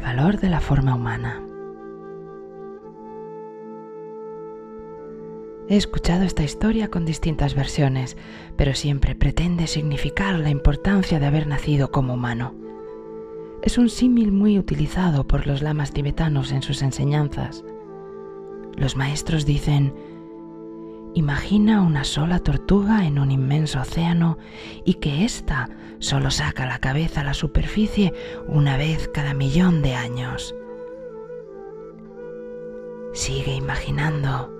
valor de la forma humana. He escuchado esta historia con distintas versiones, pero siempre pretende significar la importancia de haber nacido como humano. Es un símil muy utilizado por los lamas tibetanos en sus enseñanzas. Los maestros dicen, imagina una sola tortuga en un inmenso océano y que ésta solo saca la cabeza a la superficie una vez cada millón de años. Sigue imaginando.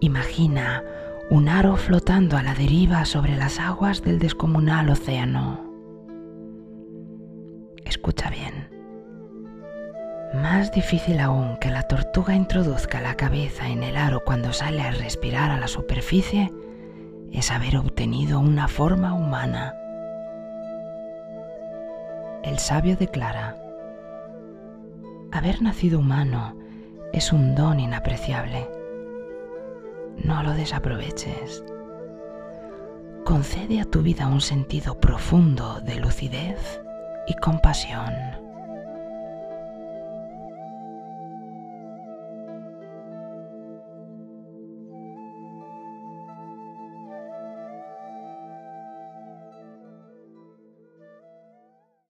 Imagina un aro flotando a la deriva sobre las aguas del descomunal océano. Escucha bien. Más difícil aún que la tortuga introduzca la cabeza en el aro cuando sale a respirar a la superficie es haber obtenido una forma humana. El sabio declara, haber nacido humano es un don inapreciable. No lo desaproveches. Concede a tu vida un sentido profundo de lucidez y compasión.